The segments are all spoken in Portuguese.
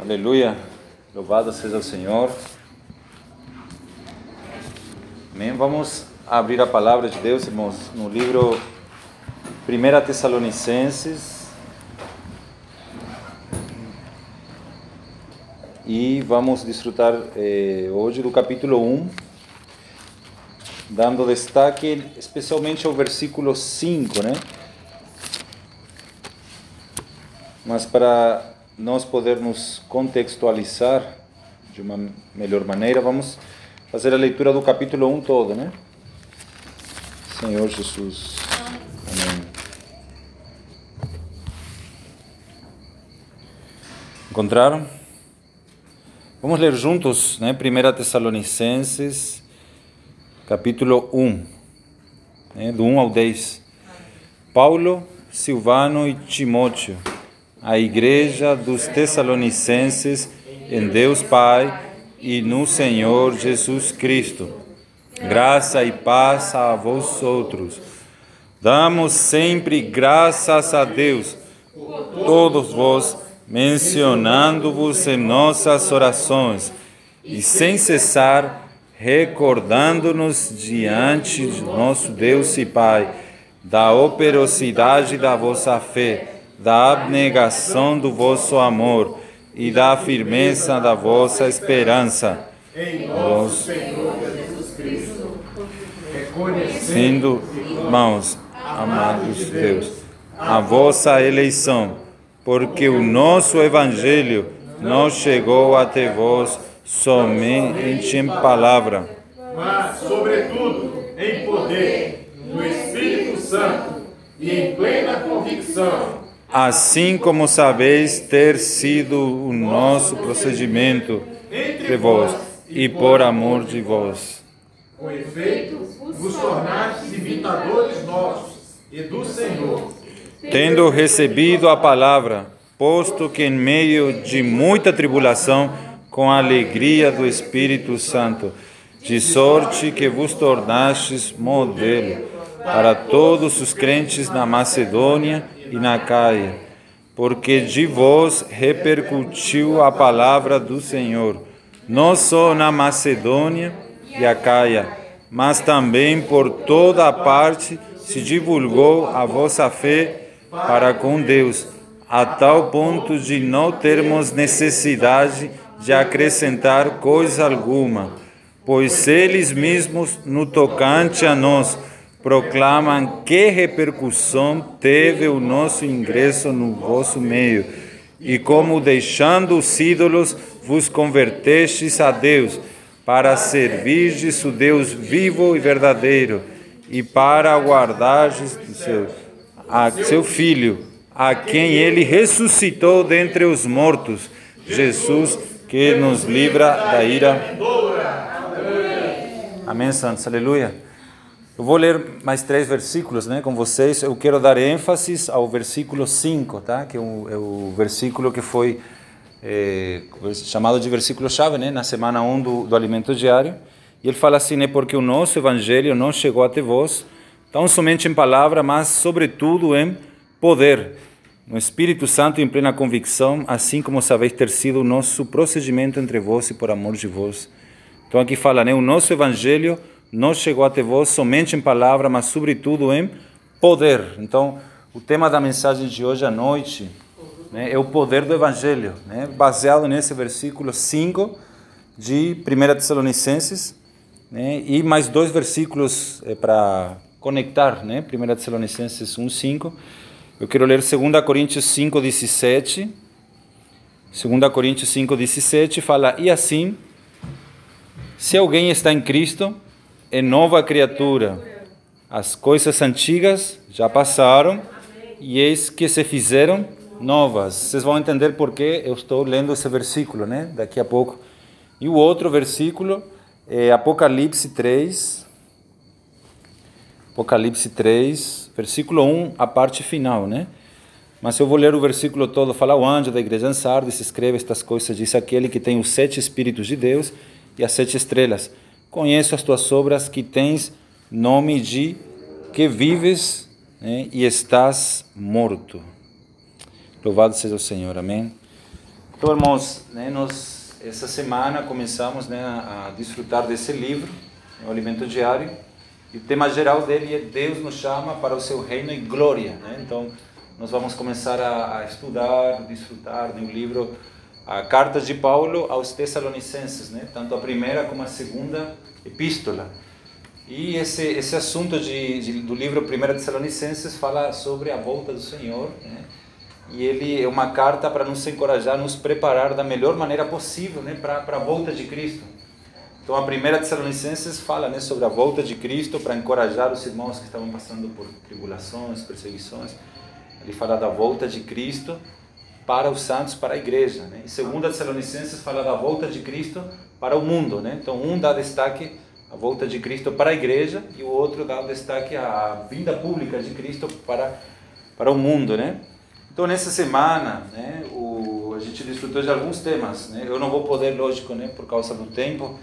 Aleluia. Louvado seja o Senhor. Amém. Vamos abrir a palavra de Deus, irmãos, no livro 1 Tessalonicenses. E vamos desfrutar eh, hoje do capítulo 1, dando destaque especialmente ao versículo 5, né? Mas para nós podermos contextualizar de uma melhor maneira, vamos fazer a leitura do capítulo 1 todo, né? Senhor Jesus. Amém. Encontraram? Vamos ler juntos, né? 1 Tessalonicenses, capítulo 1, né? do 1 ao 10. Paulo, Silvano e Timóteo a igreja dos Tessalonicenses em Deus Pai e no Senhor Jesus Cristo. Graça e paz a vós outros. Damos sempre graças a Deus, todos vós, mencionando-vos em nossas orações e sem cessar recordando-nos diante de nosso Deus e Pai da operosidade da vossa fé da abnegação do vosso amor e da firmeza da vossa esperança. Em nosso Senhor Jesus Cristo, reconhecendo, irmãos, amados de Deus, a vossa eleição, porque o nosso Evangelho não chegou até vós somente em palavra, mas, sobretudo, em poder, no Espírito Santo e em plena convicção assim como sabeis ter sido o nosso procedimento entre vós e por amor de vós. Com efeito, vos tornastes imitadores nossos e do Senhor. Tendo recebido a palavra, posto que em meio de muita tribulação, com a alegria do Espírito Santo, de sorte que vos tornastes modelo para todos os crentes na Macedônia e na Caia, porque de vós repercutiu a palavra do Senhor, não só na Macedônia e a Caia, mas também por toda a parte se divulgou a vossa fé para com Deus, a tal ponto de não termos necessidade de acrescentar coisa alguma, pois eles mesmos, no tocante a nós, proclamam que repercussão teve o nosso ingresso no vosso meio, e como deixando os ídolos vos convertestes a Deus, para servirdes o Deus vivo e verdadeiro, e para aguardardes seu, a seu Filho, a quem ele ressuscitou dentre os mortos, Jesus, que nos livra da ira. Amém, santos. Aleluia. Eu vou ler mais três versículos né, com vocês. Eu quero dar ênfase ao versículo 5, tá? que é o, é o versículo que foi é, chamado de versículo-chave né, na semana 1 do, do alimento diário. E ele fala assim: né, porque o nosso evangelho não chegou até vós, tão somente em palavra, mas sobretudo em poder, no Espírito Santo em plena convicção, assim como sabeis ter sido o nosso procedimento entre vós e por amor de vós. Então aqui fala, né, o nosso evangelho não chegou até vós somente em palavra, mas sobretudo em poder. Então, o tema da mensagem de hoje à noite né, é o poder do Evangelho, né, baseado nesse versículo 5 de 1 Tessalonicenses, né, e mais dois versículos é, para conectar, né, 1 Tessalonicenses 1, 5. Eu quero ler 2 Coríntios 5, 17. 2 Coríntios 5, 17 fala: E assim, se alguém está em Cristo, é nova criatura. As coisas antigas já passaram e eis que se fizeram novas. Vocês vão entender por que eu estou lendo esse versículo, né? Daqui a pouco. E o outro versículo é Apocalipse 3. Apocalipse 3, versículo 1, a parte final, né? Mas eu vou ler o versículo todo. Fala o anjo da igreja em Sardes, escreve estas coisas, diz aquele que tem os sete Espíritos de Deus e as sete estrelas. Conheço as tuas obras que tens nome de que vives né, e estás morto. Louvado seja o Senhor, amém. Então, irmãos, né, nós essa semana começamos né, a desfrutar desse livro, o Alimento Diário, e o tema geral dele é Deus nos chama para o seu reino e glória. Né? Então, nós vamos começar a, a estudar, desfrutar do livro a Cartas de Paulo aos Tessalonicenses, né? tanto a primeira como a segunda epístola. E esse, esse assunto de, de, do livro 1 Tessalonicenses fala sobre a volta do Senhor, né? e ele é uma carta para nos encorajar, nos preparar da melhor maneira possível né, para, para a volta de Cristo. Então, a primeira Tessalonicenses fala né, sobre a volta de Cristo para encorajar os irmãos que estavam passando por tribulações, perseguições. Ele fala da volta de Cristo para os santos, para a igreja. Né? E segunda Tessalonicenses fala da volta de Cristo para o mundo. Né? Então, um dá destaque à volta de Cristo para a igreja e o outro dá destaque à vinda pública de Cristo para, para o mundo. Né? Então, nessa semana, né, o, a gente desfrutou de alguns temas. Né? Eu não vou poder, lógico, né, por causa do tempo,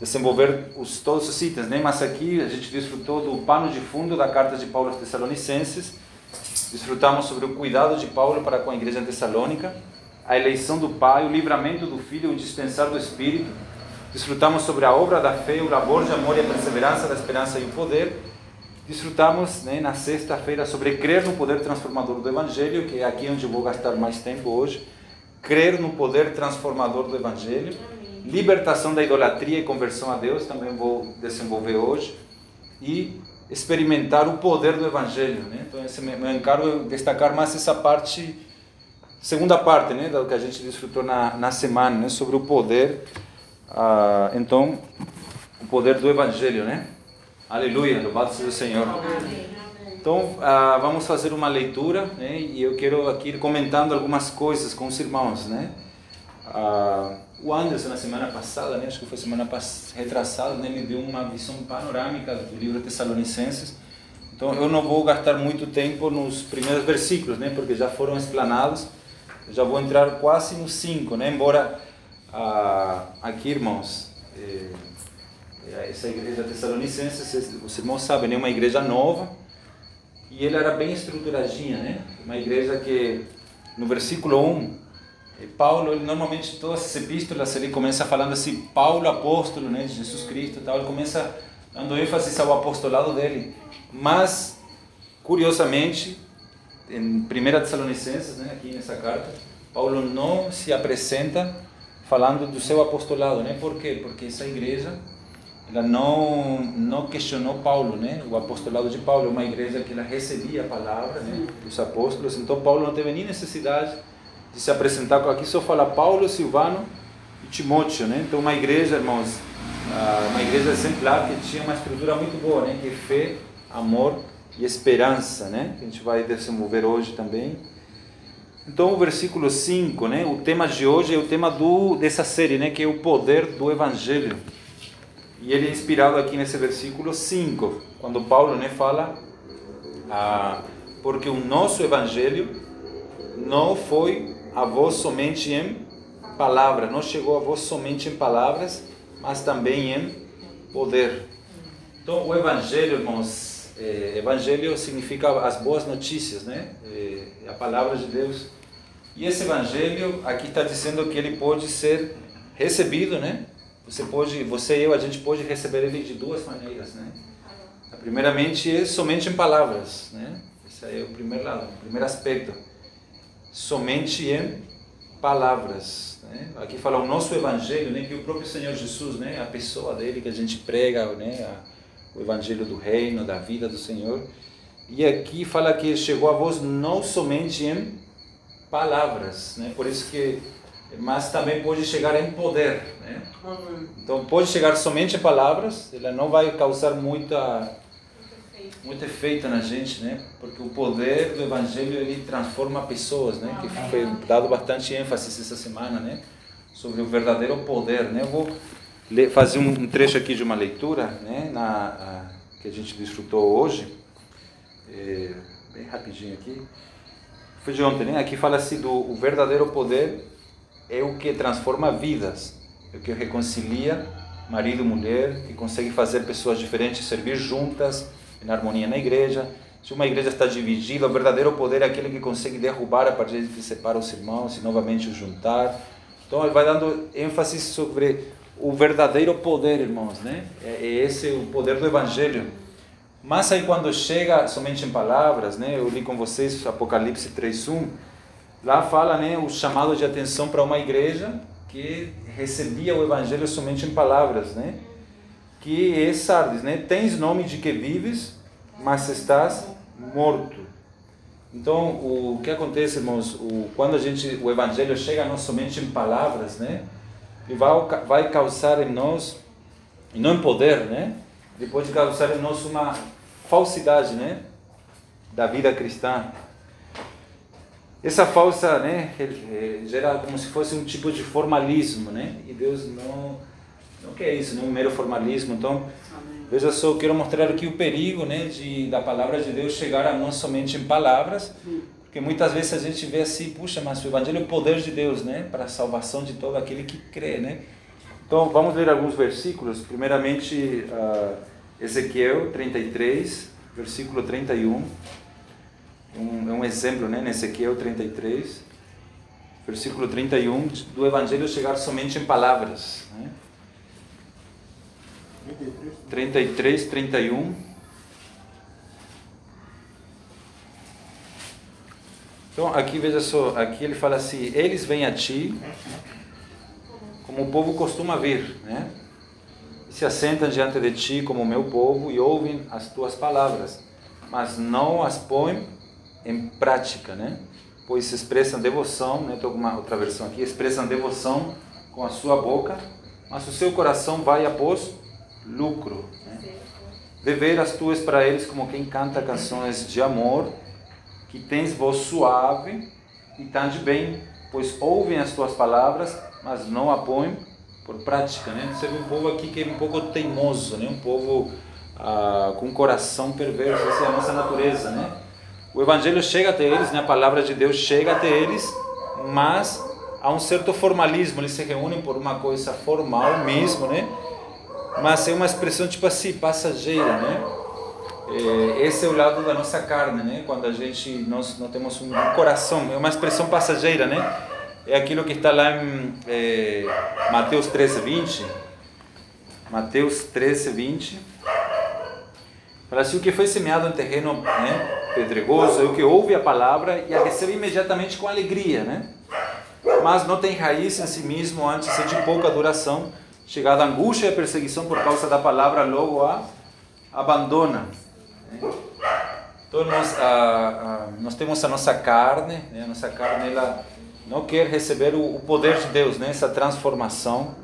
desenvolver os, todos os itens, né? mas aqui a gente desfrutou do pano de fundo da carta de Paulo aos Tessalonicenses, desfrutamos sobre o cuidado de Paulo para com a igreja tessalônica, a eleição do Pai, o livramento do Filho, o dispensar do Espírito, desfrutamos sobre a obra da fé, o labor de amor e a perseverança da esperança e o poder, Desfrutamos né, na sexta-feira sobre crer no poder transformador do Evangelho, que é aqui onde eu vou gastar mais tempo hoje. Crer no poder transformador do Evangelho. Libertação da idolatria e conversão a Deus, também vou desenvolver hoje. E experimentar o poder do Evangelho. Né? Então, esse meu encargo é destacar mais essa parte, segunda parte, né, do que a gente desfrutou na, na semana, né, sobre o poder. Ah, então, o poder do Evangelho, né? Aleluia, louvado seja o Senhor. Então, ah, vamos fazer uma leitura, né? E eu quero aqui ir comentando algumas coisas com os irmãos, né? Ah, o Anderson, na semana passada, né? Acho que foi semana retrasada, né? Me deu uma visão panorâmica do livro Tessalonicenses. Então, eu não vou gastar muito tempo nos primeiros versículos, né? Porque já foram explanados. Eu já vou entrar quase nos cinco, né? Embora ah, aqui, irmãos... Eh, é, essa igreja tessalonicense, os irmãos sabem, é uma igreja nova e ele era bem estruturadinha, né? Uma igreja que no versículo 1, eh, Paulo, ele, normalmente todas as epístolas ele começa falando assim, Paulo apóstolo, né, de Jesus Cristo, tal, ele começa dando ênfase ao apostolado dele. Mas curiosamente, em 1 Tessalonicenses, né, aqui nessa carta, Paulo não se apresenta falando do seu apostolado, né? Por quê? Porque essa igreja ela não não questionou Paulo, né? O apostolado de Paulo é uma igreja que ela recebia a palavra, né? Dos apóstolos. Então Paulo não teve nem necessidade de se apresentar. Aqui só fala Paulo, Silvano e Timóteo, né? Então uma igreja, irmãos, uma igreja exemplar que tinha uma estrutura muito boa, né? Que é fé, amor e esperança, né? Que a gente vai desenvolver hoje também. Então o versículo 5, né? O tema de hoje é o tema do dessa série, né? Que é o poder do evangelho. E ele é inspirado aqui nesse versículo 5, quando Paulo né, fala, ah, porque o nosso evangelho não foi a vós somente em palavras, não chegou a vós somente em palavras, mas também em poder. Então, o evangelho, irmãos, é, evangelho significa as boas notícias, né? É, a palavra de Deus. E esse evangelho aqui está dizendo que ele pode ser recebido, né? Você pode, você e eu, a gente pode receber ele de duas maneiras, né? Primeiramente é somente em palavras, né? Esse é o primeiro lado, o primeiro aspecto. Somente em palavras. Né? Aqui fala o nosso evangelho, né? Que o próprio Senhor Jesus, né? A pessoa dele que a gente prega, né? O evangelho do reino, da vida do Senhor. E aqui fala que chegou a vós não somente em palavras, né? Por isso que mas também pode chegar em poder. Né? Então pode chegar somente em palavras, ela não vai causar muita muito efeito na gente, né? Porque o poder do evangelho ele transforma pessoas, né? Que foi dado bastante ênfase essa semana, né? Sobre o verdadeiro poder, né? Eu vou ler, fazer um trecho aqui de uma leitura, né? Na a, que a gente desfrutou hoje, é, bem rapidinho aqui. Foi de ontem, né? Aqui fala assim do o verdadeiro poder é o que transforma vidas, é o que reconcilia marido e mulher, que consegue fazer pessoas diferentes servir juntas, em harmonia na igreja. Se uma igreja está dividida, o verdadeiro poder é aquele que consegue derrubar a parede que separa os irmãos e novamente os juntar. Então ele vai dando ênfase sobre o verdadeiro poder, irmãos, né? É, é esse o poder do Evangelho. Mas aí quando chega somente em palavras, né? Eu li com vocês Apocalipse 3:1, lá fala, né, o chamado de atenção para uma igreja que recebia o evangelho somente em palavras, né? Que é Sardes, né? Tens nome de que vives, mas estás morto. Então, o que acontece, irmãos, o, quando a gente, o evangelho chega não somente em palavras, né? Ele vai, vai causar em nós, e não em poder, né? Ele pode causar em nós uma falsidade, né? Da vida cristã. Essa falsa, né? Gera como se fosse um tipo de formalismo, né? E Deus não, não quer isso, não é um mero formalismo. Então, Veja só, eu quero mostrar aqui o perigo né, de, da palavra de Deus chegar a nós somente em palavras, porque muitas vezes a gente vê assim, puxa, mas o Evangelho é o poder de Deus né, para a salvação de todo aquele que crê. Né? Então vamos ler alguns versículos. Primeiramente, uh, Ezequiel 33, versículo 31. Um, é um exemplo né, em Ezequiel 33, versículo 31, do Evangelho chegar somente em palavras. Né? 33, 31. Então, aqui veja só, aqui ele fala assim: Eles vêm a ti, como o povo costuma vir, né? Se assentam diante de ti como o meu povo e ouvem as tuas palavras, mas não as põem em prática, né? Pois expressam devoção, né? Tem alguma outra versão aqui, expressam devoção com a sua boca, mas o seu coração vai após lucro. Né? Beber as tuas para eles como quem canta canções de amor, que tens voz suave e de bem, pois ouvem as tuas palavras, mas não a põem por prática. Né? Você vê um povo aqui que é um pouco teimoso, né? um povo ah, com coração perverso, essa é a nossa natureza. Né? O Evangelho chega até eles, né? a palavra de Deus chega até eles, mas há um certo formalismo, eles se reúnem por uma coisa formal mesmo, né? Mas é uma expressão tipo assim, passageira, né? É, esse é o lado da nossa carne, né? Quando a gente nós não temos um coração, é uma expressão passageira, né? É aquilo que está lá em é, Mateus 13, 20. Mateus 13, 20. Fala assim: o que foi semeado em terreno né, pedregoso é o que ouve a palavra e a recebe imediatamente com alegria, né? Mas não tem raiz em si mesmo, antes é de pouca duração chegada a angústia e a perseguição por causa da palavra, logo a abandona. Então nós, a, a, nós temos a nossa carne, né? a nossa carne ela não quer receber o, o poder de Deus, né? essa transformação.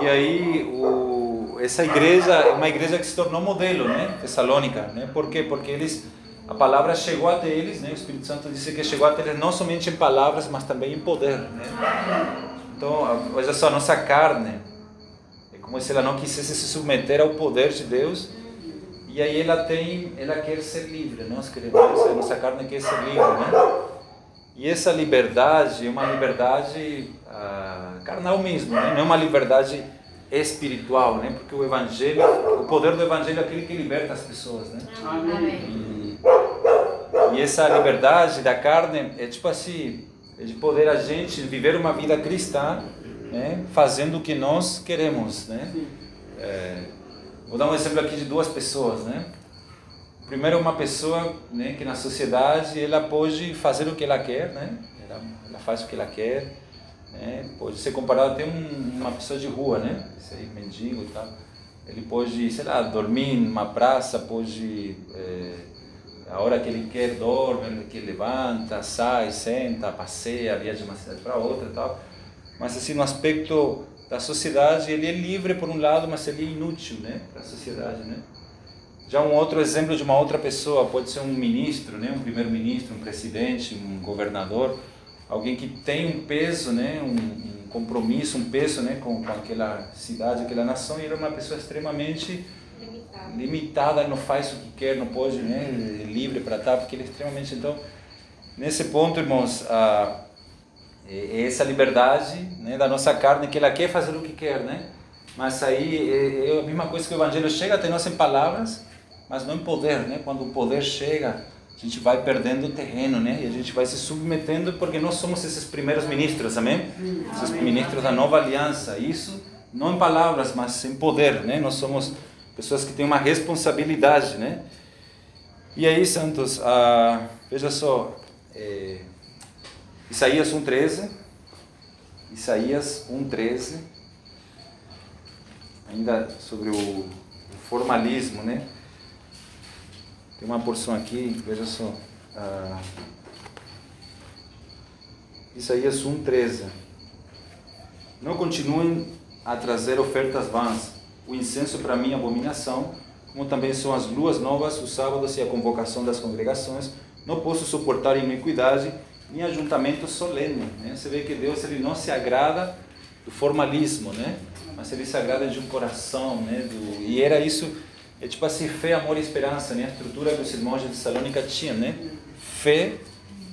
E aí o, essa igreja é uma igreja que se tornou modelo, né? Tessalônica, né? Por quê? Porque eles a palavra chegou até eles, né? O Espírito Santo disse que chegou até eles não somente em palavras, mas também em poder, né? Então, olha só, a nossa carne é como se ela não quisesse se submeter ao poder de Deus. E aí ela tem, ela quer ser livre, nós queremos, a nossa carne quer ser livre, né? E essa liberdade é uma liberdade ah, carnal mesmo, né? não é uma liberdade espiritual, né? Porque o evangelho, o poder do evangelho é aquele que liberta as pessoas, né? Amém. E, e essa liberdade da carne é tipo assim, de poder a gente viver uma vida cristã, né, fazendo o que nós queremos, né? É, vou dar um exemplo aqui de duas pessoas, né? Primeiro uma pessoa, né, que na sociedade ela pode fazer o que ela quer, né? Ela, ela faz o que ela quer, né? Pode ser comparado até um, uma pessoa de rua, né? Esse aí, mendigo e tal. Ele pode, sei lá, dormir numa praça, pode é, a hora que ele quer dorme, que levanta, sai, senta, passeia, viaja de uma cidade para outra e tal. Mas assim, no aspecto da sociedade, ele é livre por um lado, mas ele é inútil, né, para a sociedade, né? Já um outro exemplo de uma outra pessoa, pode ser um ministro, né, um primeiro-ministro, um presidente, um governador, alguém que tem um peso, né, um, um compromisso, um peso, né, com, com aquela cidade, aquela nação, e ele é uma pessoa extremamente limitada, não faz o que quer, não pode, né, é livre para estar, porque ele é extremamente. Então, nesse ponto, irmãos, a, é essa liberdade né, da nossa carne, que ela quer fazer o que quer, né? Mas aí é, é a mesma coisa que o Evangelho chega até nós em palavras, mas não em poder, né? Quando o poder chega a gente vai perdendo terreno, né? E a gente vai se submetendo porque nós somos esses primeiros ministros, amém? Esses ministros da nova aliança. Isso não em palavras, mas em poder, né? Nós somos pessoas que têm uma responsabilidade, né? E aí, santos, ah, veja só, é, Isaías 1:13, Isaías 1:13, ainda sobre o formalismo, né? Tem uma porção aqui, veja só. Ah, Isaías 1,13. Não continuem a trazer ofertas vãs. O incenso para mim é abominação, como também são as luas novas, os sábados e a convocação das congregações. Não posso suportar iniquidade nem ajuntamento solene. Né? Você vê que Deus ele não se agrada do formalismo, né? mas ele se agrada de um coração. Né? Do... E era isso é tipo assim, fé, amor e esperança, né? A estrutura que os irmãos de Tessalônica tinham, né? Fé,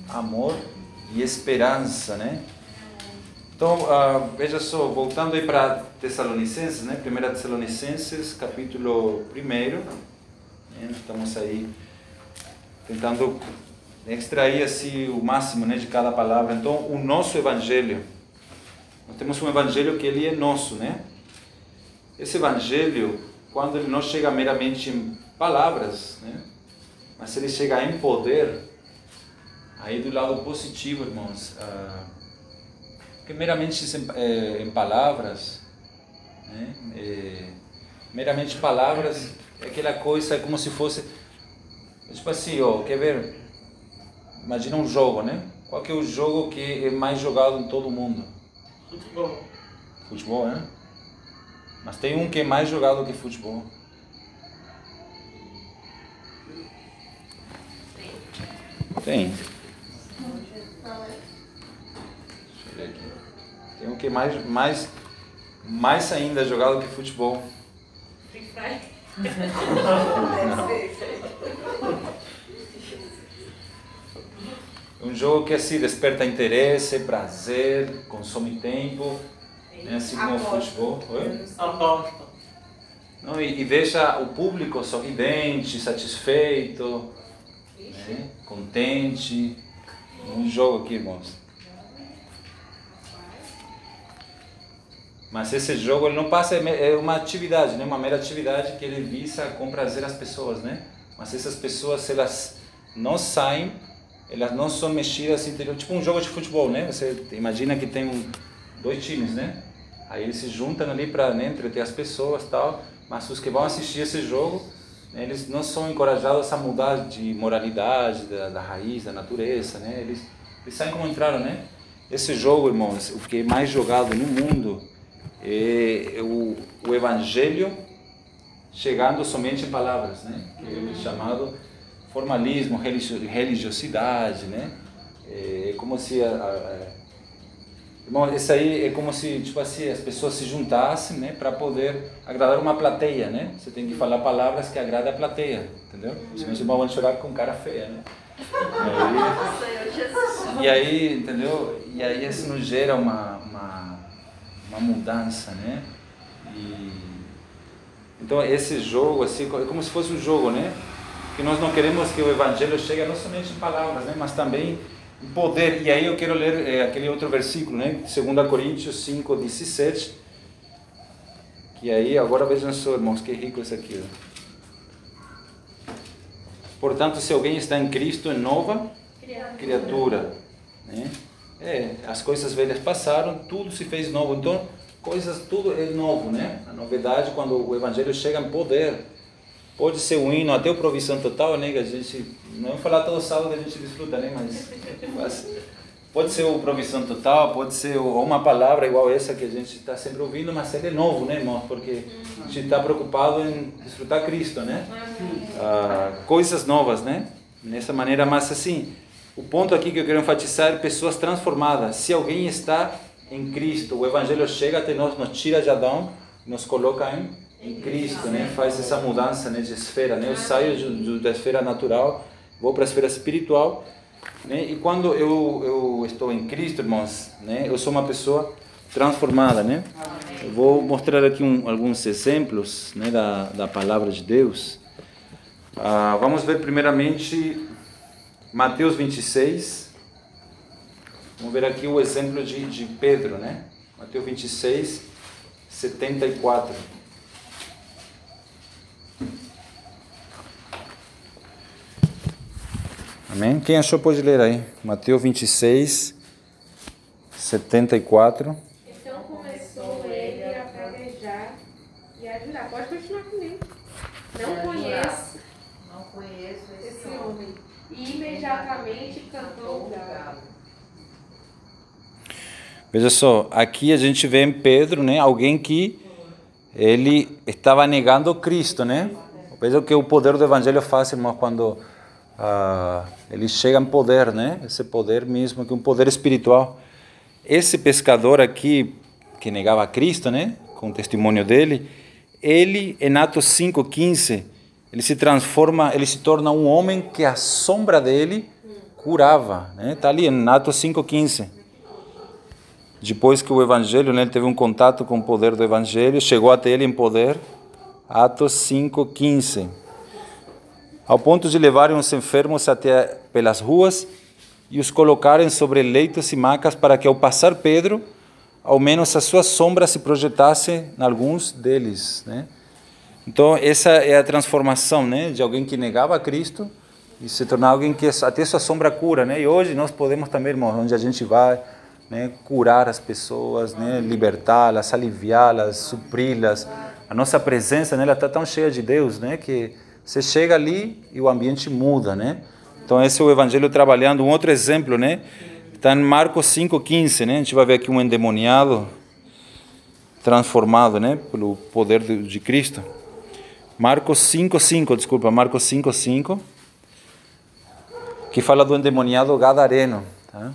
amor e esperança, né? Então, uh, veja só, voltando aí para Tessalonicenses, né? 1 Tessalonicenses, capítulo 1. Né? Estamos aí tentando extrair assim o máximo né, de cada palavra. Então, o nosso evangelho, nós temos um evangelho que ele é nosso, né? Esse evangelho quando ele não chega meramente em palavras, né? mas ele chega em poder, aí do lado positivo, irmãos, ah, que meramente em, é, em palavras, né? É, meramente palavras, é aquela coisa é como se fosse, tipo assim, ó, quer ver? Imagina um jogo, né? Qual que é o jogo que é mais jogado em todo o mundo? Futebol. Futebol, né? Mas tem um que é mais jogado que futebol. Tem. Deixa eu ver aqui. Tem um que mais, mais, mais ainda jogado que futebol. Free Fire. Um jogo que assim desperta interesse, prazer, consome tempo né? assim como o futebol. Oi? Aposta. Não, e, e deixa o público sorridente, satisfeito, né? contente. Um jogo aqui, irmãos. Mas esse jogo ele não passa é uma atividade, né? Uma mera atividade que ele visa com prazer as pessoas, né? Mas essas pessoas elas não saem, elas não são mexidas interior, tipo um jogo de futebol, né? Você imagina que tem um, dois times, né? Aí eles se juntam ali para né, entreter as pessoas tal, mas os que vão assistir esse jogo, né, eles não são encorajados a mudar de moralidade, da, da raiz, da natureza, né? Eles, eles saem como entraram, né? Esse jogo, irmãos, o que é mais jogado no mundo é o, o Evangelho chegando somente em palavras, né? Que é chamado formalismo, religiosidade, né? É como se a, a, Irmão, isso aí é como se, tipo assim, as pessoas se juntassem, né, para poder agradar uma plateia, né? Você tem que falar palavras que agradem a plateia, entendeu? Senão irmãos vão chorar com cara feia, né? E aí, e aí, entendeu? E aí isso nos gera uma, uma mudança, né? E, então esse jogo, assim, é como se fosse um jogo, né? Que nós não queremos que o evangelho chegue não somente em palavras, né? Mas também poder. E aí eu quero ler é, aquele outro versículo, né? 2 Coríntios 5, 17. Que aí, agora vejam só, irmãos, que rico isso aqui. Ó. Portanto, se alguém está em Cristo, é nova criatura. criatura né? É, as coisas velhas passaram, tudo se fez novo. Então, coisas, tudo é novo, né? A novidade, quando o Evangelho chega em poder, Pode ser um hino até o provisão total, né? Que a gente não vou falar todo sábado a gente desfruta, né? Mas, mas pode ser o provisão total, pode ser uma palavra igual essa que a gente está sempre ouvindo, mas ele é novo, né, irmão? Porque a gente está preocupado em desfrutar Cristo, né? Ah, coisas novas, né? Nessa maneira, mas assim, o ponto aqui que eu quero enfatizar é pessoas transformadas. Se alguém está em Cristo, o Evangelho chega até nós, nos tira de Adão, nos coloca em em Cristo, né? Faz essa mudança né, de esfera, né? Eu saio de, da esfera natural, vou para a esfera espiritual, né? E quando eu, eu estou em Cristo, irmãos, né? Eu sou uma pessoa transformada, né? Eu vou mostrar aqui um, alguns exemplos, né, da, da palavra de Deus. Ah, vamos ver primeiramente Mateus 26. Vamos ver aqui o exemplo de, de Pedro, né? Mateus 26, 74. Amém? Quem achou pode ler aí. Mateus 26, 74. Então começou ele a praguejar e a jurar. Pode continuar comigo. Não conheço Não conheço esse esse homem. homem. E imediatamente cantou o galo. Veja só, aqui a gente vê em Pedro, né, alguém que ele estava negando Cristo, né? Veja o que o poder do evangelho faz, irmãos, quando ah, ele chega em poder, né? Esse poder mesmo, que é um poder espiritual. Esse pescador aqui que negava Cristo, né, com o testemunho dele, ele em Atos 5:15, ele se transforma, ele se torna um homem que a sombra dele curava, né? Tá ali em Atos 5:15 depois que o evangelho, né, ele teve um contato com o poder do evangelho, chegou até ele em poder, Atos 5:15. Ao ponto de levarem os enfermos até pelas ruas e os colocarem sobre leitos e macas para que ao passar Pedro, ao menos a sua sombra se projetasse em alguns deles, né? Então essa é a transformação, né, de alguém que negava a Cristo e se tornar alguém que até sua sombra cura, né? E hoje nós podemos também, irmãos, onde a gente vai, né, curar as pessoas, né, libertá-las, aliviá-las, supri-las. A nossa presença, né, ela está tão cheia de Deus, né, que você chega ali e o ambiente muda, né? Então esse é o evangelho trabalhando. Um outro exemplo, né? Está em Marcos 5:15, né? A gente vai ver aqui um endemoniado transformado, né, pelo poder de, de Cristo. Marcos 5:5, desculpa, Marcos 5:5, que fala do endemoniado gadareno, tá?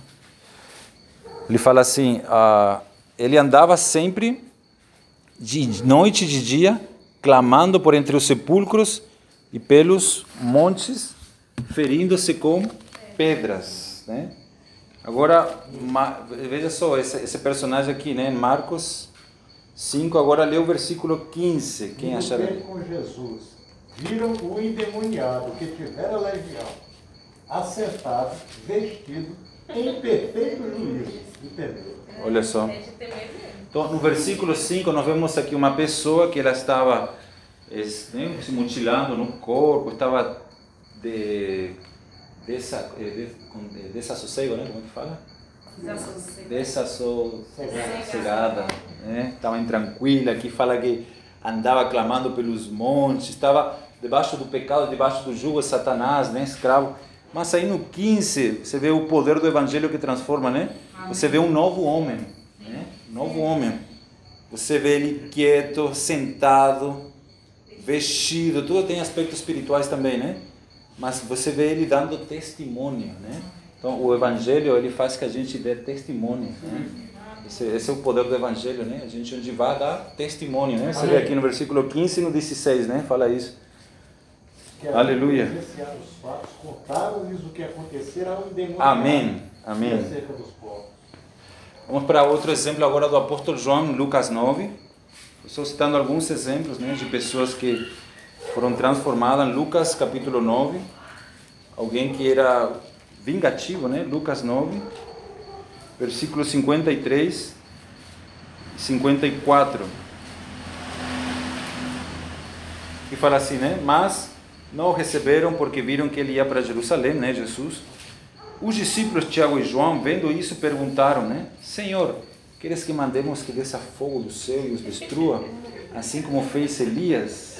Ele fala assim: ah, ele andava sempre, de noite e de dia, clamando por entre os sepulcros e pelos montes, ferindo-se com pedras. Né? Agora, veja só, esse, esse personagem aqui, né? Marcos 5, agora lê o versículo 15. Quem Indo acha? ter com Jesus, viram o endemoniado que tivera legião, assentado, vestido, em perfeito juízo. Entendeu? Olha só. Então, no versículo 5, nós vemos aqui uma pessoa que ela estava es- né, se mutilando no corpo, estava de, dessa, eh, de, com, eh, desassossego, né? Como é que fala? Desassossegada, né? Estava intranquila, aqui fala que andava clamando pelos montes, estava debaixo do pecado, debaixo do jugo de Satanás, né? Escravo. Mas aí no 15, você vê o poder do evangelho que transforma, né? Você vê um novo homem, né? Novo homem. Você vê ele quieto, sentado, vestido, tudo tem aspectos espirituais também, né? Mas você vê ele dando testemunho, né? Então o evangelho ele faz que a gente dê testemunho, né? Esse, esse é o poder do evangelho, né? A gente onde vai dar testemunho, né? Você vê aqui no versículo 15 e no 16, né? Fala isso. Que Aleluia. os fatos, contaram-lhes o que ao endemoniado. Amém. Amém. Vamos para outro exemplo agora do apóstolo João, Lucas 9. Estou citando alguns exemplos né, de pessoas que foram transformadas Lucas capítulo 9. Alguém que era vingativo, né? Lucas 9, versículos 53 e 54. Que fala assim, né? Mas não o receberam porque viram que ele ia para Jerusalém, né? Jesus. Os discípulos Tiago e João, vendo isso, perguntaram, né? Senhor, queres que mandemos que desça fogo do céu e os destrua, assim como fez Elias?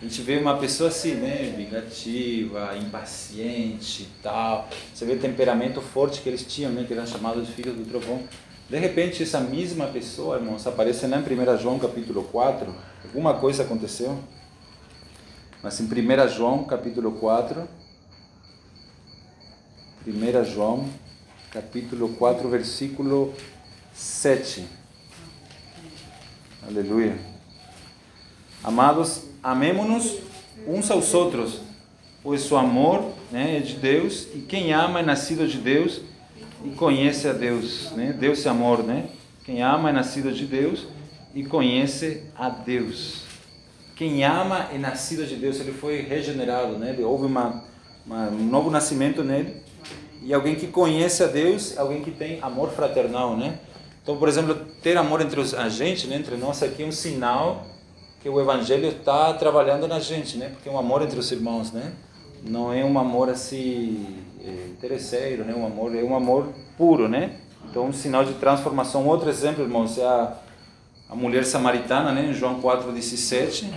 A gente vê uma pessoa assim, né? Vingativa, impaciente e tal. Você vê o temperamento forte que eles tinham, né? Que eram chamados de filhos do trovão. De repente, essa mesma pessoa, irmãos, aparece lá em 1 João capítulo 4. Alguma coisa aconteceu. Mas em 1 João capítulo 4, 1 João, capítulo 4, versículo 7. Aleluia. Amados, amemo-nos uns aos outros, pois o amor né, é de Deus, e quem ama é nascido de Deus e conhece a Deus. Né? Deus é amor, né? Quem ama é nascido de Deus e conhece a Deus. Quem ama é nascido de Deus, ele foi regenerado, né? Houve uma uma, um novo nascimento nele. E alguém que conhece a Deus, alguém que tem amor fraternal, né? Então, por exemplo, ter amor entre os, a gente, né, entre nós aqui, é um sinal que o Evangelho está trabalhando na gente, né? Porque é um amor entre os irmãos, né? Não é um amor assim é, interesseiro, né? Um amor é um amor puro, né? Então, um sinal de transformação. Outro exemplo, irmãos, é a, a mulher samaritana, né? Em João 4:17.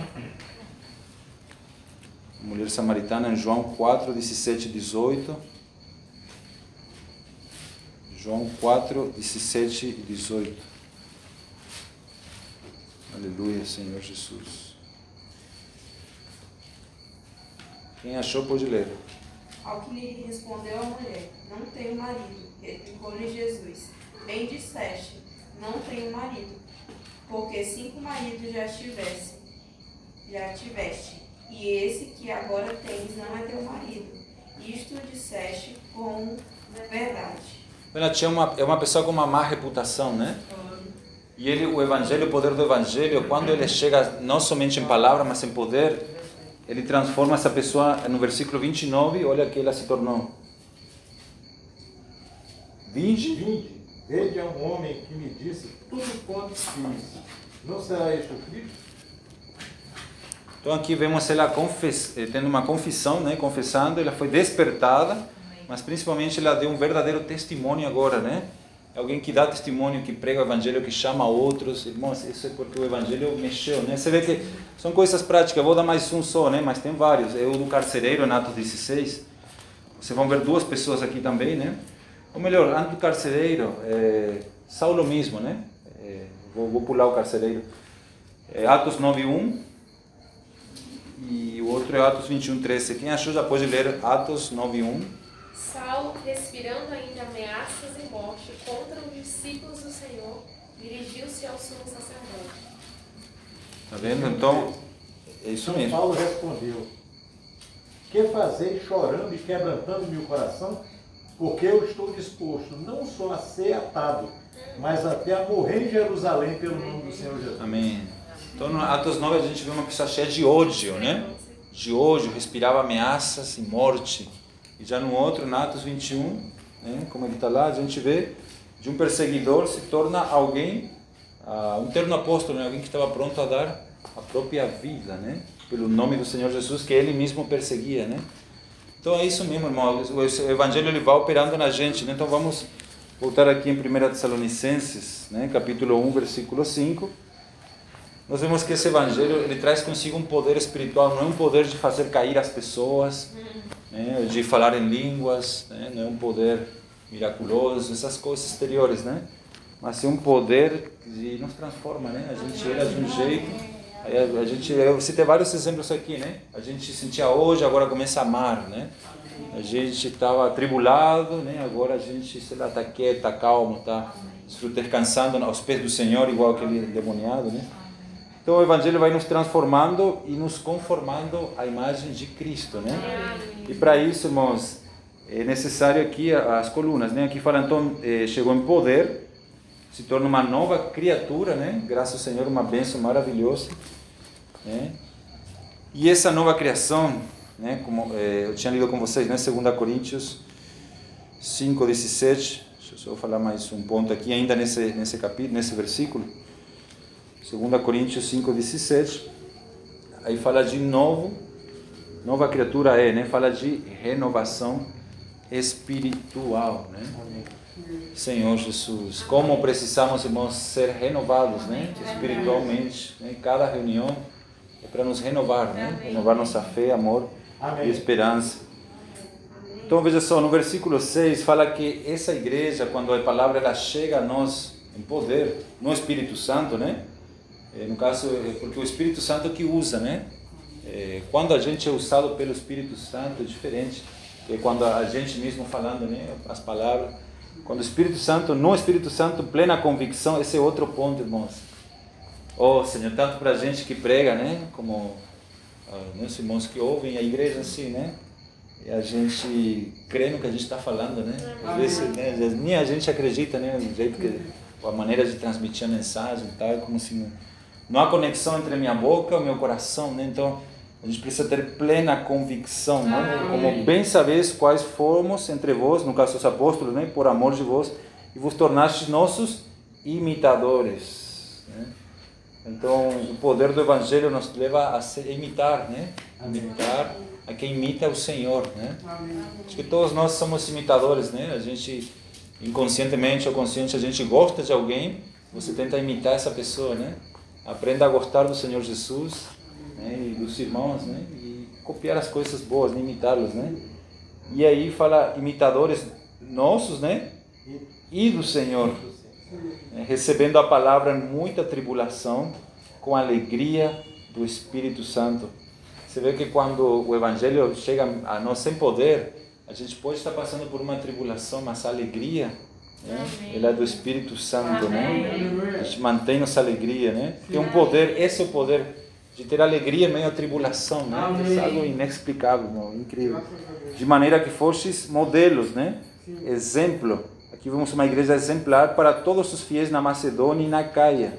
Mulher samaritana em João 4, 17 e 18. João 4, 17 e 18. Aleluia, Senhor Jesus. Quem achou pode ler. Ao que lhe respondeu a mulher, não tenho marido, replicou-lhe Jesus. Bem disseste, não tenho marido, porque cinco maridos já tivesse, já tiveste, e esse que agora tens não é teu marido. Isto disseste com verdade. Ela tinha uma, é uma pessoa com uma má reputação, né? E ele, o evangelho, o poder do evangelho, quando ele chega não somente em palavra, mas em poder, ele transforma essa pessoa no versículo 29, olha que ela se tornou. 20? 20. Veja um homem que me disse tudo quanto fiz. Não será este o Cristo? Então aqui vemos ela confess, eh, tendo uma confissão, né, confessando, ela foi despertada, mas principalmente ela deu um verdadeiro testemunho agora, né? Alguém que dá testemunho, que prega o evangelho, que chama outros, irmãos, isso é porque o evangelho mexeu, né? Você vê que são coisas práticas, eu vou dar mais um só, né? Mas tem vários. O do carcereiro, em Atos 16. Vocês vão ver duas pessoas aqui também, né? Ou melhor, antes do carcereiro, é, Saulo mesmo, né? É, vou, vou, pular o carcereiro. É, Atos 9.1 e o outro é Atos 21.13. Quem achou já pode ler Atos 9.1. Saulo, respirando ainda ameaças e morte contra os discípulos do Senhor, dirigiu-se ao sumo sacerdote. Está vendo? Então, é isso São mesmo. Paulo respondeu: Que fazer chorando e quebrantando meu coração? Porque eu estou disposto não só a ser atado, mas até a morrer em Jerusalém pelo nome do Senhor Jesus. Amém. Então, no Atos 9 a gente vê uma pessoa cheia de ódio, né? De ódio, respirava ameaças e morte. E já no outro, no Atos 21, né, como ele está lá, a gente vê de um perseguidor se torna alguém, uh, um terno apóstolo, né, alguém que estava pronto a dar a própria vida, né, pelo nome do Senhor Jesus, que ele mesmo perseguia. Né. Então é isso mesmo, irmão, o Evangelho ele vai operando na gente. Né? Então vamos voltar aqui em 1 Tessalonicenses, né, capítulo 1, versículo 5 nós vemos que esse evangelho ele traz consigo um poder espiritual, não é um poder de fazer cair as pessoas, né, de falar em línguas, né, não é um poder miraculoso, essas coisas exteriores, né? Mas é um poder que nos transforma, né? A gente era de um jeito, a, gente, eu citei vários exemplos aqui, né? A gente sentia hoje, agora começa a amar, né? A gente estava atribulado, né? Agora a gente, sei lá, está quieto, está calmo, está descansando aos pés do Senhor, igual aquele demoniado, né? Então o Evangelho vai nos transformando e nos conformando à imagem de Cristo, né? E para isso, irmãos, é necessário aqui as colunas, né? Aqui fala então, chegou em poder, se torna uma nova criatura, né? Graças ao Senhor, uma bênção maravilhosa, né? E essa nova criação, né? Como eu tinha lido com vocês, né? 2 Coríntios 5, 17. Deixa eu só falar mais um ponto aqui, ainda nesse, nesse capítulo, nesse versículo. 2 Coríntios 5,17, aí fala de novo, nova criatura é, né? Fala de renovação espiritual, né? Senhor Jesus, como precisamos, irmãos, ser renovados, né? Espiritualmente, né? Cada reunião é para nos renovar, né? Renovar nossa fé, amor Amém. e esperança. Então veja só, no versículo 6 fala que essa igreja, quando a palavra ela chega a nós em poder, no Espírito Santo, né? No caso, porque o Espírito Santo que usa, né? Quando a gente é usado pelo Espírito Santo é diferente que quando a gente mesmo falando, né? As palavras. Quando o Espírito Santo, no Espírito Santo, plena convicção, esse é outro ponto, irmãos. Oh, Senhor, tanto para a gente que prega, né? Como meus irmãos que ouvem a igreja assim, né? E a gente crê no que a gente está falando, né? Às vezes, né? nem a gente acredita, né? No jeito que a maneira de transmitir a mensagem e tal, como se não, há conexão entre minha boca e o meu coração, né? Então, A gente precisa ter plena convicção, né? Como bem sabeis quais fomos entre vós, no caso os apóstolos, né? Por amor de vós, e vos tornastes nossos imitadores. Né? Então, o poder do Evangelho nos leva a ser, imitar, né? Imitar a quem imita o Senhor, né? Acho que todos nós somos imitadores, né? A gente, inconscientemente ou consciente, a gente gosta de alguém, você tenta imitar essa pessoa, né? Aprenda a gostar do Senhor Jesus, né? E dos irmãos, né? E copiar as coisas boas, né? imitá-los, né? E aí fala imitadores nossos, né? E do Senhor né, recebendo a palavra em muita tribulação, com alegria do Espírito Santo. Você vê que quando o Evangelho chega a nós sem poder, a gente pode estar passando por uma tribulação, mas a alegria, né, ela é do Espírito Santo, né? A gente mantém nossa alegria, né? Tem um poder, esse é o poder de ter alegria em meio à tribulação, né? É algo inexplicável, não? incrível. De maneira que fostes modelos, né? Exemplo Aqui vemos uma igreja exemplar para todos os fiéis na Macedônia e na Caia.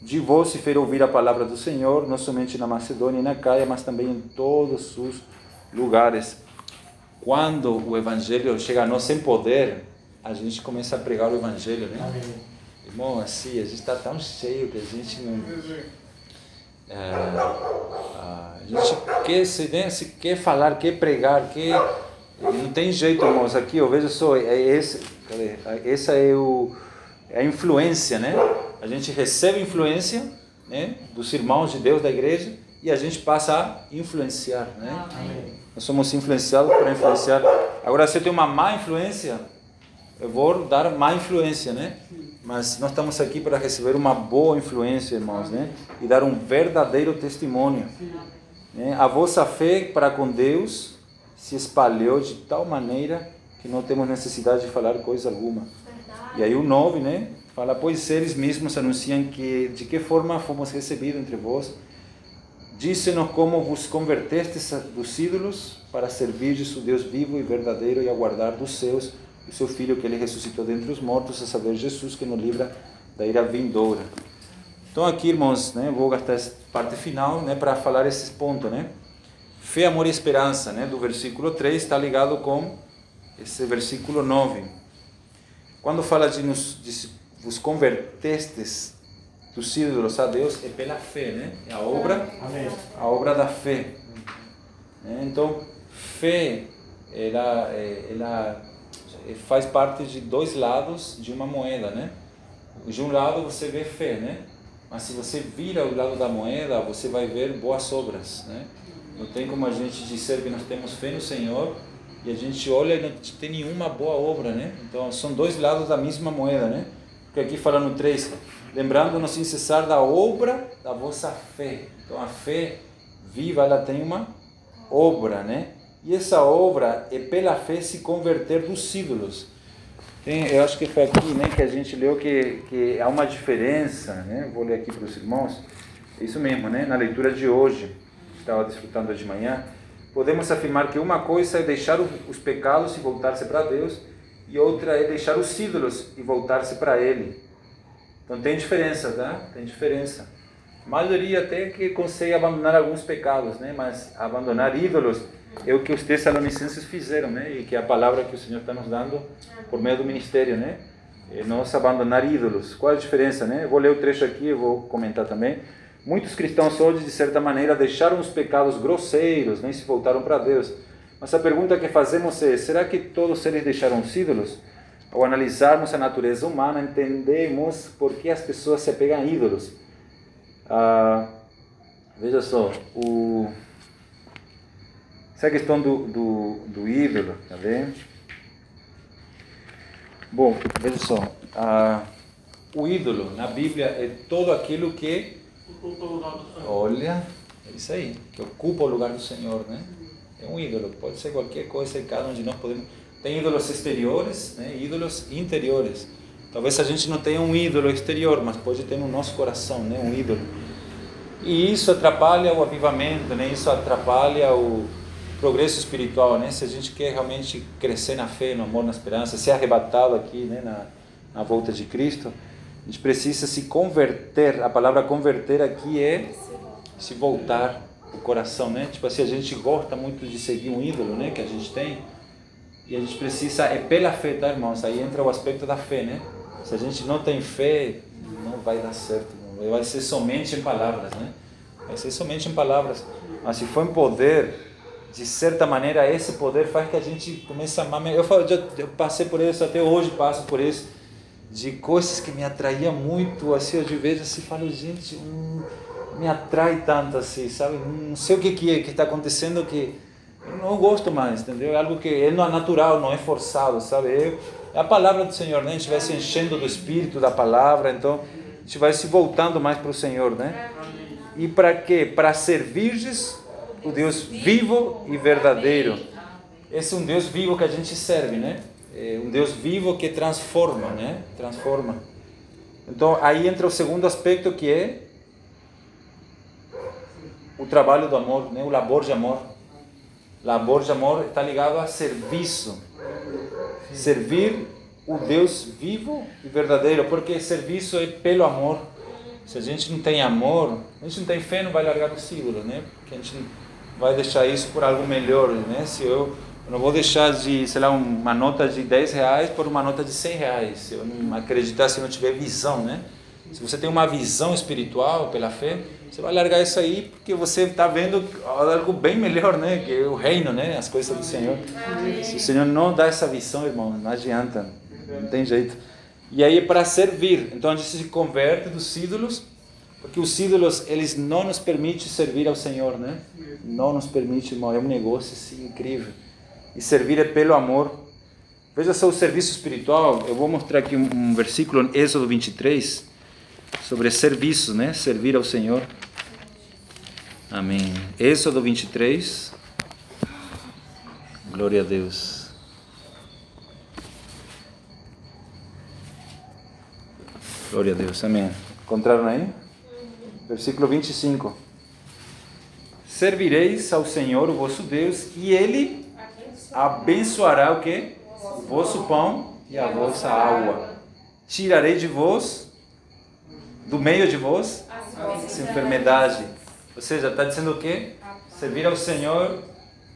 De vós se fer ouvir a palavra do Senhor, não somente na Macedônia e na Caia, mas também em todos os lugares. Quando o Evangelho chega a nós sem poder, a gente começa a pregar o Evangelho, né? Amém. Irmão, assim, a gente está tão cheio que a gente não. É, a gente quer, se, né, se quer falar, quer pregar, quer. Não tem jeito, irmãos. Aqui eu vejo só, é esse, Cadê? Essa é, o, é a influência, né? A gente recebe influência né, dos irmãos de Deus da igreja e a gente passa a influenciar, né? Amém. Nós somos influenciados para influenciar. Agora, se eu tenho uma má influência, eu vou dar má influência, né? Mas nós estamos aqui para receber uma boa influência, irmãos, né? E dar um verdadeiro testemunho. Né? A vossa fé para com Deus se espalhou de tal maneira que não temos necessidade de falar coisa alguma. E aí o 9, né? Fala, pois eles mesmos anunciam que de que forma fomos recebidos entre vós. Disse-nos como vos convertestes dos ídolos para servir o Deus vivo e verdadeiro e aguardar dos seus o seu Filho que ele ressuscitou dentre os mortos, a saber, Jesus que nos livra da ira vindoura. Então aqui, irmãos, né, vou gastar essa parte final né, para falar esse ponto, né? Fé, amor e esperança, né, do versículo 3, está ligado com esse versículo 9. Quando fala de, nos, de vos convertestes dos ídolos a Deus, é pela fé, né? É a obra, Amém. a obra da fé. Né? Então, fé, ela, é, ela faz parte de dois lados de uma moeda, né? De um lado você vê fé, né? Mas se você vira o lado da moeda, você vai ver boas obras, né? Não tem como a gente dizer que nós temos fé no Senhor e a gente olha e não tem nenhuma boa obra, né? Então são dois lados da mesma moeda, né? Porque aqui fala no 3, lembrando-nos sem cessar da obra da vossa fé. Então a fé viva, ela tem uma obra, né? E essa obra é pela fé se converter dos ídolos. Tem, eu acho que foi aqui né, que a gente leu que, que há uma diferença, né? Vou ler aqui para os irmãos. Isso mesmo, né? Na leitura de hoje, estava desfrutando de manhã podemos afirmar que uma coisa é deixar os pecados e voltar-se para Deus, e outra é deixar os ídolos e voltar-se para Ele. Então tem diferença, tá? Tem diferença. A maioria até que consegue abandonar alguns pecados, né? Mas abandonar ídolos é o que os tessalonicenses fizeram, né? E que é a palavra que o Senhor está nos dando por meio do ministério, né? É nós abandonar ídolos. Qual a diferença, né? Eu vou ler o trecho aqui, eu vou comentar também. Muitos cristãos hoje, de certa maneira, deixaram os pecados grosseiros, nem se voltaram para Deus. Mas a pergunta que fazemos é: será que todos eles deixaram os ídolos? Ao analisarmos a natureza humana, entendemos por que as pessoas se apegam a ídolos. Ah, veja só, o, essa questão do, do, do ídolo, tá vendo? Bom, veja só, ah, o ídolo na Bíblia é todo aquilo que Olha, é isso aí, que ocupa o lugar do Senhor, né? É um ídolo, pode ser qualquer coisa, cada um de nós podemos. Tem ídolos exteriores, né? ídolos interiores. Talvez a gente não tenha um ídolo exterior, mas pode ter no nosso coração, né? Um ídolo. E isso atrapalha o avivamento, né? Isso atrapalha o progresso espiritual, né? Se a gente quer realmente crescer na fé, no amor, na esperança, ser arrebatado aqui, né? Na, na volta de Cristo a gente precisa se converter. A palavra converter aqui é se voltar o coração, né? Tipo assim, a gente gosta muito de seguir um ídolo, né? Que a gente tem. E a gente precisa, é pela fé, tá, irmãos? Aí entra o aspecto da fé, né? Se a gente não tem fé, não vai dar certo. Vai ser somente em palavras, né? Vai ser somente em palavras. Mas se for em poder, de certa maneira, esse poder faz que a gente comece a amar. Eu, falo, eu, eu passei por isso, até hoje passo por isso, de coisas que me atraíam muito, assim, eu de vez assim, falo, gente, hum, me atrai tanto assim, sabe? Não sei o que que é, que está acontecendo que eu não gosto mais, entendeu? É algo que é natural, não é forçado, sabe? É, é a palavra do Senhor, né? A gente vai se enchendo do Espírito, da palavra, então a gente vai se voltando mais para o Senhor, né? E para quê? Para servirdes o Deus vivo e verdadeiro. Esse é um Deus vivo que a gente serve, né? É um Deus vivo que transforma, né? Transforma. Então aí entra o segundo aspecto que é o trabalho do amor, né? O labor de amor. Labor de amor está ligado a serviço. Servir o Deus vivo e verdadeiro, porque serviço é pelo amor. Se a gente não tem amor, a gente não tem fé, não vai largar o símbolo, né? Porque a gente vai deixar isso por algo melhor, né? Se eu, eu não vou deixar de, sei lá, uma nota de 10 reais por uma nota de 100 reais. Se eu não acreditar, se eu não tiver visão, né? Se você tem uma visão espiritual pela fé, você vai largar isso aí porque você está vendo algo bem melhor, né? Que é o reino, né? As coisas do Senhor. Se o Senhor não dá essa visão, irmão, não adianta, não tem jeito. E aí é para servir. Então a gente se converte dos ídolos, porque os ídolos eles não nos permitem servir ao Senhor, né? Não nos permite, irmão. É um negócio assim, incrível. E servir é pelo amor. Veja só o serviço espiritual. Eu vou mostrar aqui um, um versículo em Êxodo 23 sobre serviço, né? Servir ao Senhor. Amém. Êxodo 23. Glória a Deus. Glória a Deus. Amém. Encontraram aí? Versículo 25. Servireis ao Senhor, o vosso Deus, e Ele abençoará o que? O vosso pão e a vossa água. Tirarei de vós, do meio de vós, essa enfermidade. Ou seja, está dizendo o quê? Servir ao Senhor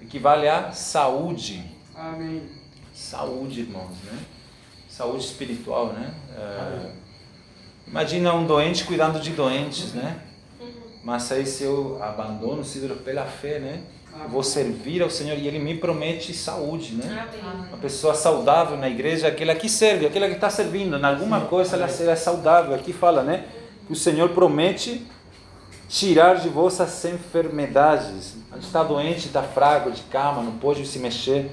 equivale a saúde. Amém. Saúde, irmãos, né? Saúde espiritual, né? É, imagina um doente cuidando de doentes, né? Mas aí se eu abandono o sídro pela fé, né? Eu vou servir ao Senhor e Ele me promete saúde, né? Uma pessoa saudável na igreja é aquela que serve, aquela que está servindo. Em alguma coisa ela será saudável. Aqui fala, né? Que o Senhor promete tirar de vossas enfermidades. A gente está doente, está fraco, de cama, não pode se mexer.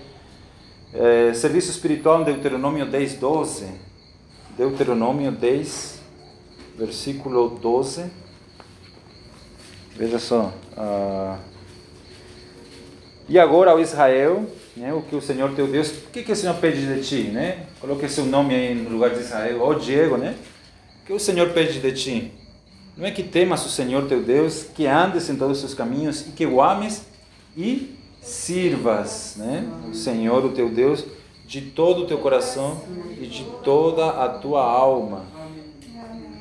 É, serviço espiritual em Deuteronômio 10, 12. Deuteronômio 10, versículo 12. Veja só. Uh, e agora, ao Israel, né, o que o Senhor teu Deus, o que, que o Senhor pede de ti? Né? Coloque seu nome aí no lugar de Israel, ó Diego, né? O que o Senhor pede de ti? Não é que temas o Senhor teu Deus, que andes em todos os seus caminhos e que o ames e sirvas né? o Senhor, o teu Deus, de todo o teu coração e de toda a tua alma.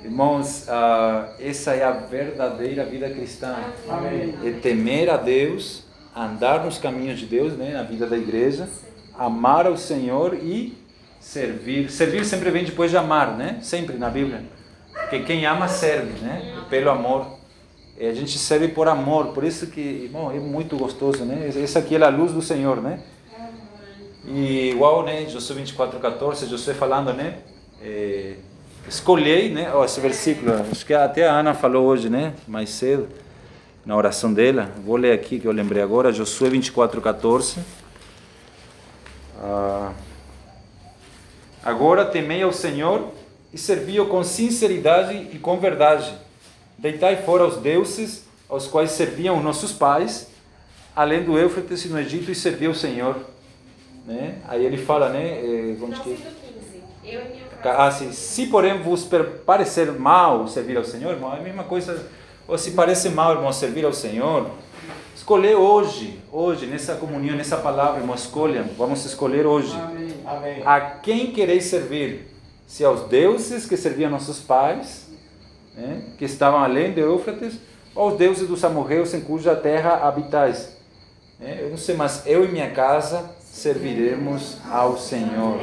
Irmãos, uh, essa é a verdadeira vida cristã. Amém. É temer a Deus, andar nos caminhos de Deus, né, na vida da igreja, amar ao Senhor e servir. Servir sempre vem depois de amar, né? Sempre na Bíblia. Porque quem ama serve, né? Pelo amor. E a gente serve por amor, por isso que, irmão, é muito gostoso, né? Essa aqui é a luz do Senhor, né? E igual, né? Josué 24:14, Josué falando, né? É, escolhei, né? Oh, esse versículo, acho que até a Ana falou hoje, né? Mais cedo, na oração dela. Vou ler aqui que eu lembrei agora, Josué 24:14. Ah, agora temei ao Senhor e servi-o com sinceridade e com verdade. Deitai fora os deuses aos quais serviam nossos pais, além do Éufrates e no Egito, e servi ao Senhor. Né? Aí ele fala, né? Eh, Ah, sim. Se, porém, vos parecer mal servir ao Senhor, irmão, é a mesma coisa. Ou se parece mal, irmão, servir ao Senhor, escolher hoje, hoje, nessa comunhão, nessa palavra, irmão, escolham. Vamos escolher hoje. Amém. A quem quereis servir? Se aos deuses que serviam nossos pais, né, que estavam além de Eufrates, aos deuses dos amorreus em cuja terra habitais. É, eu não sei, mas eu e minha casa serviremos ao Senhor.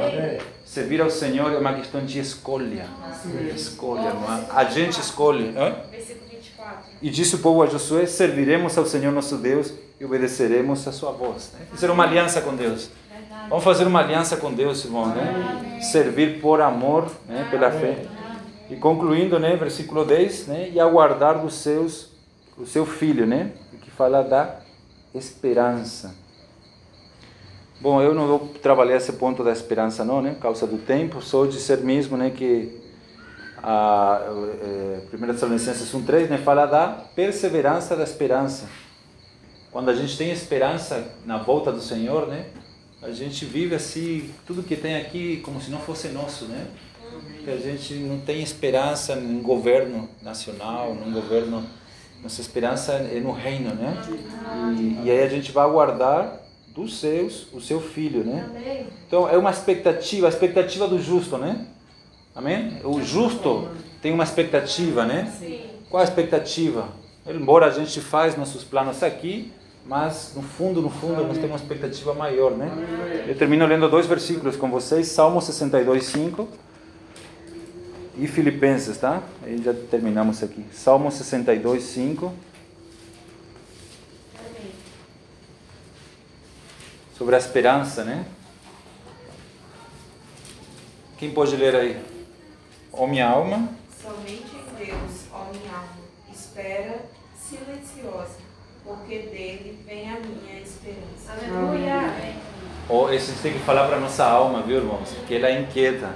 Servir ao Senhor é uma questão de escolha. Escolha, não é? A gente escolhe. Hã? Versículo 24. E disse o povo a Josué: Serviremos ao Senhor nosso Deus e obedeceremos a sua voz. Né? Fizeram uma aliança com Deus. Vamos fazer uma aliança com Deus, irmão, né? Servir por amor, né? pela fé. E concluindo, né, versículo 10, né? E aguardar dos seus o seu filho, né? Que fala da esperança. Bom, eu não vou trabalhar esse ponto da esperança não, né? Por causa do tempo, só dizer mesmo, né, que a é, 1 Tessalonicenses 1:3, né, fala da perseverança da esperança. Quando a gente tem esperança na volta do Senhor, né? A gente vive assim, tudo que tem aqui como se não fosse nosso, né? Que a gente não tem esperança num governo nacional, num governo nossa esperança é no reino, né? E, e aí a gente vai aguardar dos seus o seu filho, né? Então é uma expectativa, a expectativa do justo, né? Amém? O justo tem uma expectativa, né? Qual a expectativa? Embora a gente faz nossos planos aqui, mas no fundo, no fundo, nós temos uma expectativa maior, né? Eu termino lendo dois versículos com vocês, Salmo 62, 5 e Filipenses, tá? Aí já terminamos aqui. Salmo 62, 5. Sobre a esperança, né? Quem pode ler aí? Ó minha alma. Somente em Deus, ó minha alma, espera silenciosa, porque dele vem a minha esperança. Aleluia. Ou esse tem que falar para nossa alma, viu, irmãos? Porque ela é inquieta.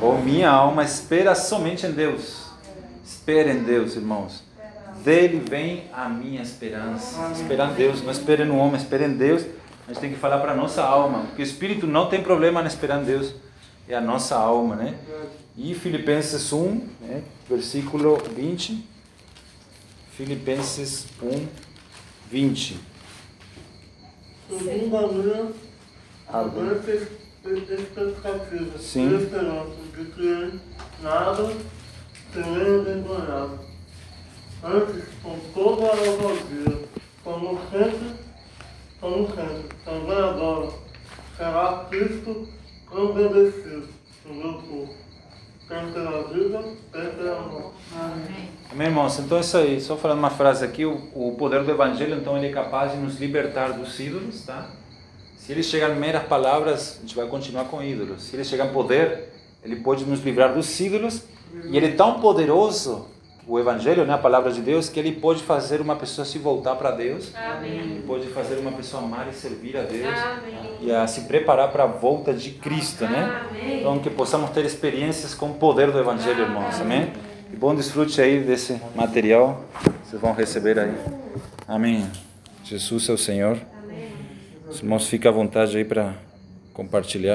Ou minha alma espera somente em Deus. Espera em Deus, irmãos. Dele vem a minha esperança. Espera em Deus, não espere no homem, espere em Deus. A gente tem que falar para a nossa alma, porque o espírito não tem problema em esperar em Deus. É a nossa alma, né? E Filipenses 1, né? versículo 20. Filipenses 1, 20. Segundo a minha Abre. ardente expectativa Sim. e esperança de que nada serei envergonhado. Antes, com toda a ousadia, como sempre, como sempre, também agora, será Cristo embelecido no meu corpo. Quem tem a vida, tem ter a morte. Amém, irmãos? Então é isso aí. Só falando uma frase aqui, o, o poder do Evangelho, então, ele é capaz de nos libertar dos ídolos, tá? Se ele chegar em meras palavras, a gente vai continuar com ídolos. Se ele chegar em poder, ele pode nos livrar dos ídolos. E ele é tão poderoso, o Evangelho, né, a palavra de Deus, que ele pode fazer uma pessoa se voltar para Deus. Amém. Ele pode fazer uma pessoa amar e servir a Deus. Amém. E a se preparar para a volta de Cristo, né? Amém. Então, que possamos ter experiências com o poder do Evangelho, irmãos. Amém? E bom desfrute aí desse material. Vocês vão receber aí. Amém. Jesus é o Senhor. Os irmãos, fiquem à vontade aí para compartilhar.